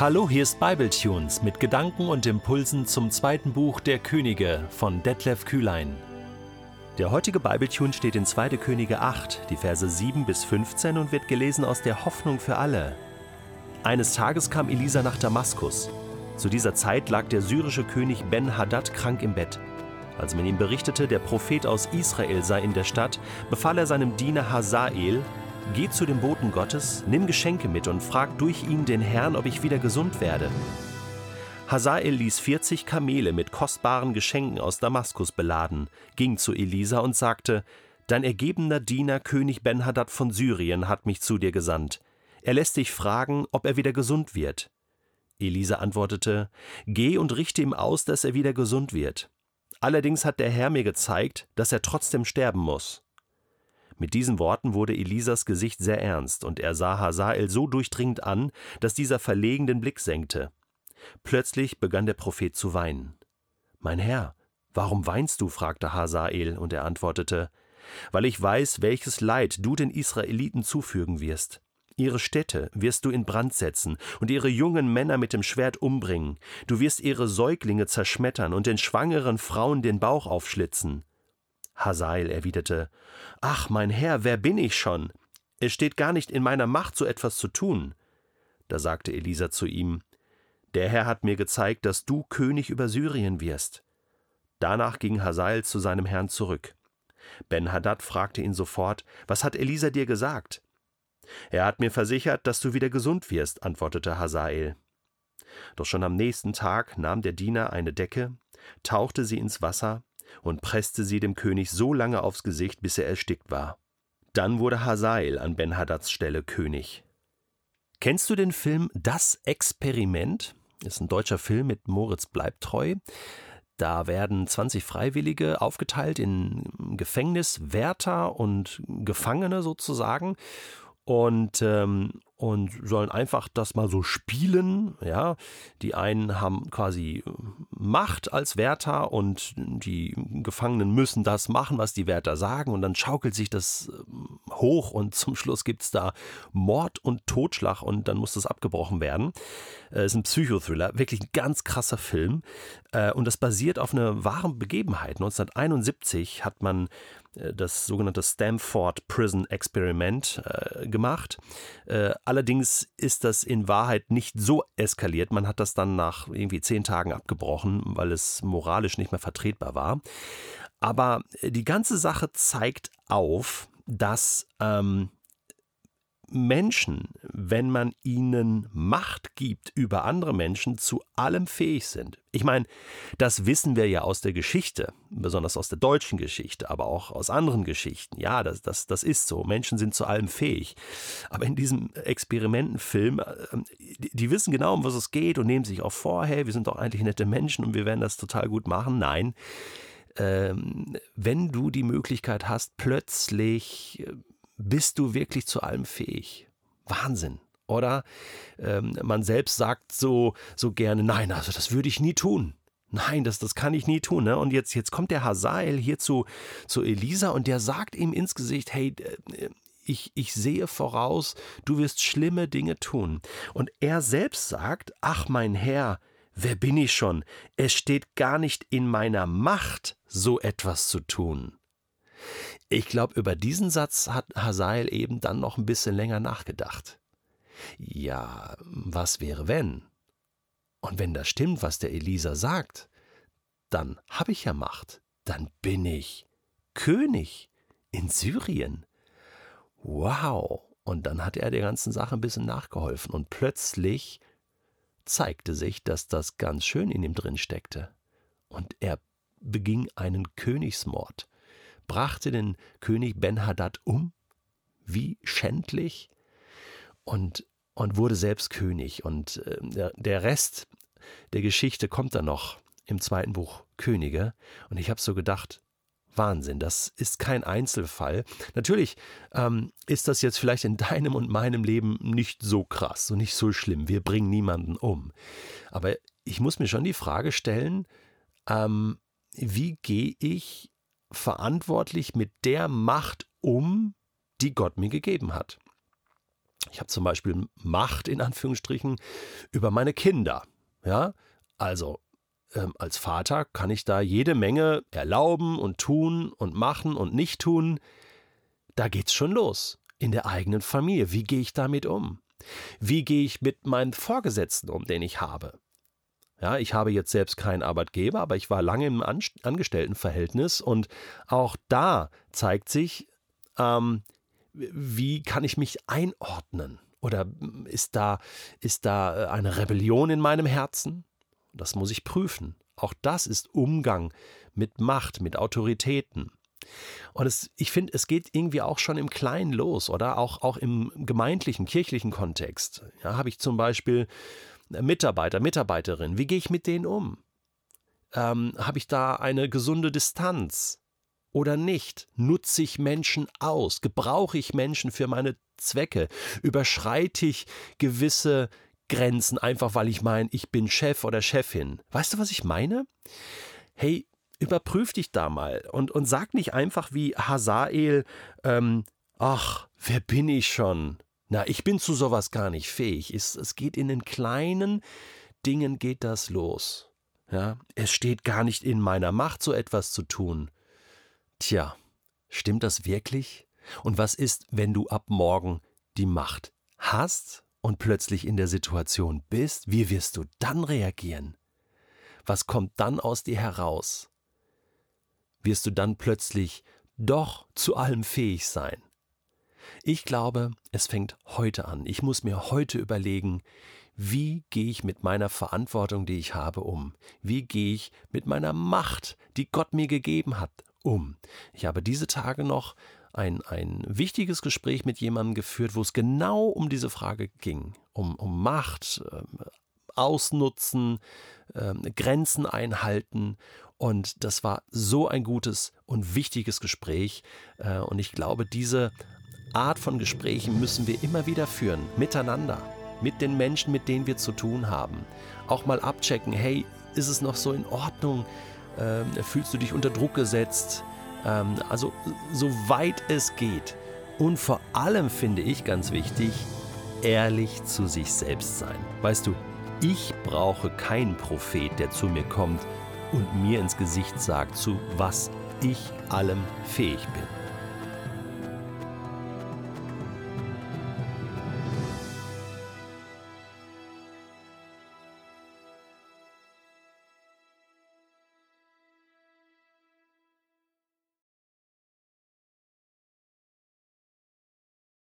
Hallo, hier ist Bibletunes mit Gedanken und Impulsen zum zweiten Buch der Könige von Detlef Kühlein. Der heutige Bibletune steht in 2. Könige 8, die Verse 7 bis 15 und wird gelesen aus der Hoffnung für alle. Eines Tages kam Elisa nach Damaskus. Zu dieser Zeit lag der syrische König Ben-Hadad krank im Bett. Als man ihm berichtete, der Prophet aus Israel sei in der Stadt, befahl er seinem Diener Hazael, Geh zu dem Boten Gottes, nimm Geschenke mit und frag durch ihn den Herrn, ob ich wieder gesund werde. Hazael ließ 40 Kamele mit kostbaren Geschenken aus Damaskus beladen, ging zu Elisa und sagte: Dein ergebener Diener König Ben-Hadad von Syrien hat mich zu dir gesandt. Er lässt dich fragen, ob er wieder gesund wird. Elisa antwortete: Geh und richte ihm aus, dass er wieder gesund wird. Allerdings hat der Herr mir gezeigt, dass er trotzdem sterben muss. Mit diesen Worten wurde Elisas Gesicht sehr ernst, und er sah Hazael so durchdringend an, dass dieser verlegen den Blick senkte. Plötzlich begann der Prophet zu weinen. Mein Herr, warum weinst du? fragte Hazael, und er antwortete, weil ich weiß, welches Leid du den Israeliten zufügen wirst. Ihre Städte wirst du in Brand setzen und ihre jungen Männer mit dem Schwert umbringen. Du wirst ihre Säuglinge zerschmettern und den schwangeren Frauen den Bauch aufschlitzen. Hazael erwiderte: Ach, mein Herr, wer bin ich schon? Es steht gar nicht in meiner Macht, so etwas zu tun. Da sagte Elisa zu ihm: Der Herr hat mir gezeigt, dass du König über Syrien wirst. Danach ging Hazael zu seinem Herrn zurück. Ben-Hadad fragte ihn sofort: Was hat Elisa dir gesagt? Er hat mir versichert, dass du wieder gesund wirst, antwortete Hazael. Doch schon am nächsten Tag nahm der Diener eine Decke, tauchte sie ins Wasser und presste sie dem König so lange aufs Gesicht, bis er erstickt war. Dann wurde Hazael an Ben-Hadads Stelle König. Kennst du den Film Das Experiment? Ist ein deutscher Film mit Moritz Bleibtreu. Da werden 20 Freiwillige aufgeteilt in Gefängniswärter und Gefangene sozusagen und, ähm, und sollen einfach das mal so spielen. Ja, die einen haben quasi äh, Macht als Wärter und die Gefangenen müssen das machen, was die Wärter sagen. Und dann schaukelt sich das ähm, hoch und zum Schluss gibt es da Mord und Totschlag und dann muss das abgebrochen werden. Es äh, ist ein Psychothriller, wirklich ein ganz krasser Film. Äh, und das basiert auf einer wahren Begebenheit. 1971 hat man das sogenannte Stamford Prison Experiment gemacht. Allerdings ist das in Wahrheit nicht so eskaliert. Man hat das dann nach irgendwie zehn Tagen abgebrochen, weil es moralisch nicht mehr vertretbar war. Aber äh, die ganze Sache zeigt auf, dass ähm, Menschen, wenn man ihnen Macht gibt über andere Menschen, zu allem fähig sind. Ich meine, das wissen wir ja aus der Geschichte, besonders aus der deutschen Geschichte, aber auch aus anderen Geschichten. Ja, das, das, das ist so. Menschen sind zu allem fähig. Aber in diesem Experimentenfilm, äh, die, wissen genau, um was es geht und nehmen sich auch vor, hey, wir sind doch eigentlich nette Menschen und wir werden das total gut machen. Nein. Ähm, wenn du die Möglichkeit hast, plötzlich äh, bist du wirklich zu allem fähig? Wahnsinn. Oder ähm, man selbst sagt so, so gerne, nein, also das würde ich nie tun. Nein, das, das kann ich nie tun. Ne? Und jetzt, jetzt kommt der Hazael hier zu, zu Elisa und der sagt ihm ins Gesicht, hey, äh, ich, ich sehe voraus, du wirst schlimme Dinge tun. Und er selbst sagt, ach mein Herr, wer bin ich schon? Es steht gar nicht in meiner Macht, so etwas zu tun. Ich glaube, über diesen Satz hat Hazael eben dann noch ein bisschen länger nachgedacht. Ja, was wäre wenn? Und wenn das stimmt, was der Elisa sagt, dann habe ich ja Macht, dann bin ich König in Syrien. Wow! Und dann hat er der ganzen Sache ein bisschen nachgeholfen und plötzlich zeigte sich, dass das ganz schön in ihm drin steckte. Und er beging einen Königsmord brachte den König Ben-Hadad um, wie schändlich, und, und wurde selbst König. Und äh, der, Rest der Geschichte kommt dann noch im zweiten Buch Könige. Und ich habe so gedacht, Wahnsinn, das ist kein Einzelfall. Natürlich ähm, ist das jetzt vielleicht in deinem und meinem Leben nicht so krass und nicht so schlimm. Wir bringen niemanden um. Aber ich muss mir schon die Frage stellen, ähm, wie gehe ich verantwortlich mit der Macht um, die Gott mir gegeben hat. Ich habe zum Beispiel Macht in Anführungsstrichen über meine Kinder. Ja, also ähm, als Vater kann ich da jede Menge erlauben und tun und machen und nicht tun. Da geht's schon los. In der eigenen Familie. Wie gehe ich damit um? Wie gehe ich mit meinem Vorgesetzten um, den ich habe? Ja, ich habe jetzt selbst keinen Arbeitgeber, aber ich war lange im Angestelltenverhältnis und auch da zeigt sich, ähm, wie kann ich mich einordnen? Oder ist da, ist da äh, eine Rebellion in meinem Herzen? Das muss ich prüfen. Auch das ist Umgang mit Macht, mit Autoritäten. Und es, ich finde, es geht irgendwie auch schon im Kleinen los, oder? Auch, auch im gemeindlichen, kirchlichen Kontext. Ja, habe ich zum Beispiel Mitarbeiter, Mitarbeiterin, wie gehe ich mit denen um? Ähm, habe ich da eine gesunde Distanz oder nicht? Nutze ich Menschen aus? Gebrauche ich Menschen für meine Zwecke? Überschreite ich gewisse Grenzen, einfach weil ich meine, ich bin Chef oder Chefin? Weißt du, was ich meine? Hey, überprüf dich da mal und, und sag nicht einfach wie Hazael, ähm, ach, wer bin ich schon? Na, ich bin zu sowas gar nicht fähig. Es, es geht in den kleinen Dingen geht das los. Ja, es steht gar nicht in meiner Macht, so etwas zu tun. Tja, stimmt das wirklich? Und was ist, wenn du ab morgen die Macht hast und plötzlich in der Situation bist? Wie wirst du dann reagieren? Was kommt dann aus dir heraus? Wirst du dann plötzlich doch zu allem fähig sein? Ich glaube, es fängt heute an. Ich muss mir heute überlegen, wie gehe ich mit meiner Verantwortung, die ich habe, um? Wie gehe ich mit meiner Macht, die Gott mir gegeben hat, um? Ich habe diese Tage noch ein, ein wichtiges Gespräch mit jemandem geführt, wo es genau um diese Frage ging, um, um Macht, äh, Ausnutzen, äh, Grenzen einhalten. Und das war so ein gutes und wichtiges Gespräch. Äh, und ich glaube, diese Art von Gesprächen müssen wir immer wieder führen, miteinander, mit den Menschen, mit denen wir zu tun haben. Auch mal abchecken, hey, ist es noch so in Ordnung? Ähm, fühlst du dich unter Druck gesetzt? Ähm, also soweit es geht. Und vor allem finde ich ganz wichtig, ehrlich zu sich selbst sein. Weißt du, ich brauche keinen Prophet, der zu mir kommt und mir ins Gesicht sagt, zu was ich allem fähig bin.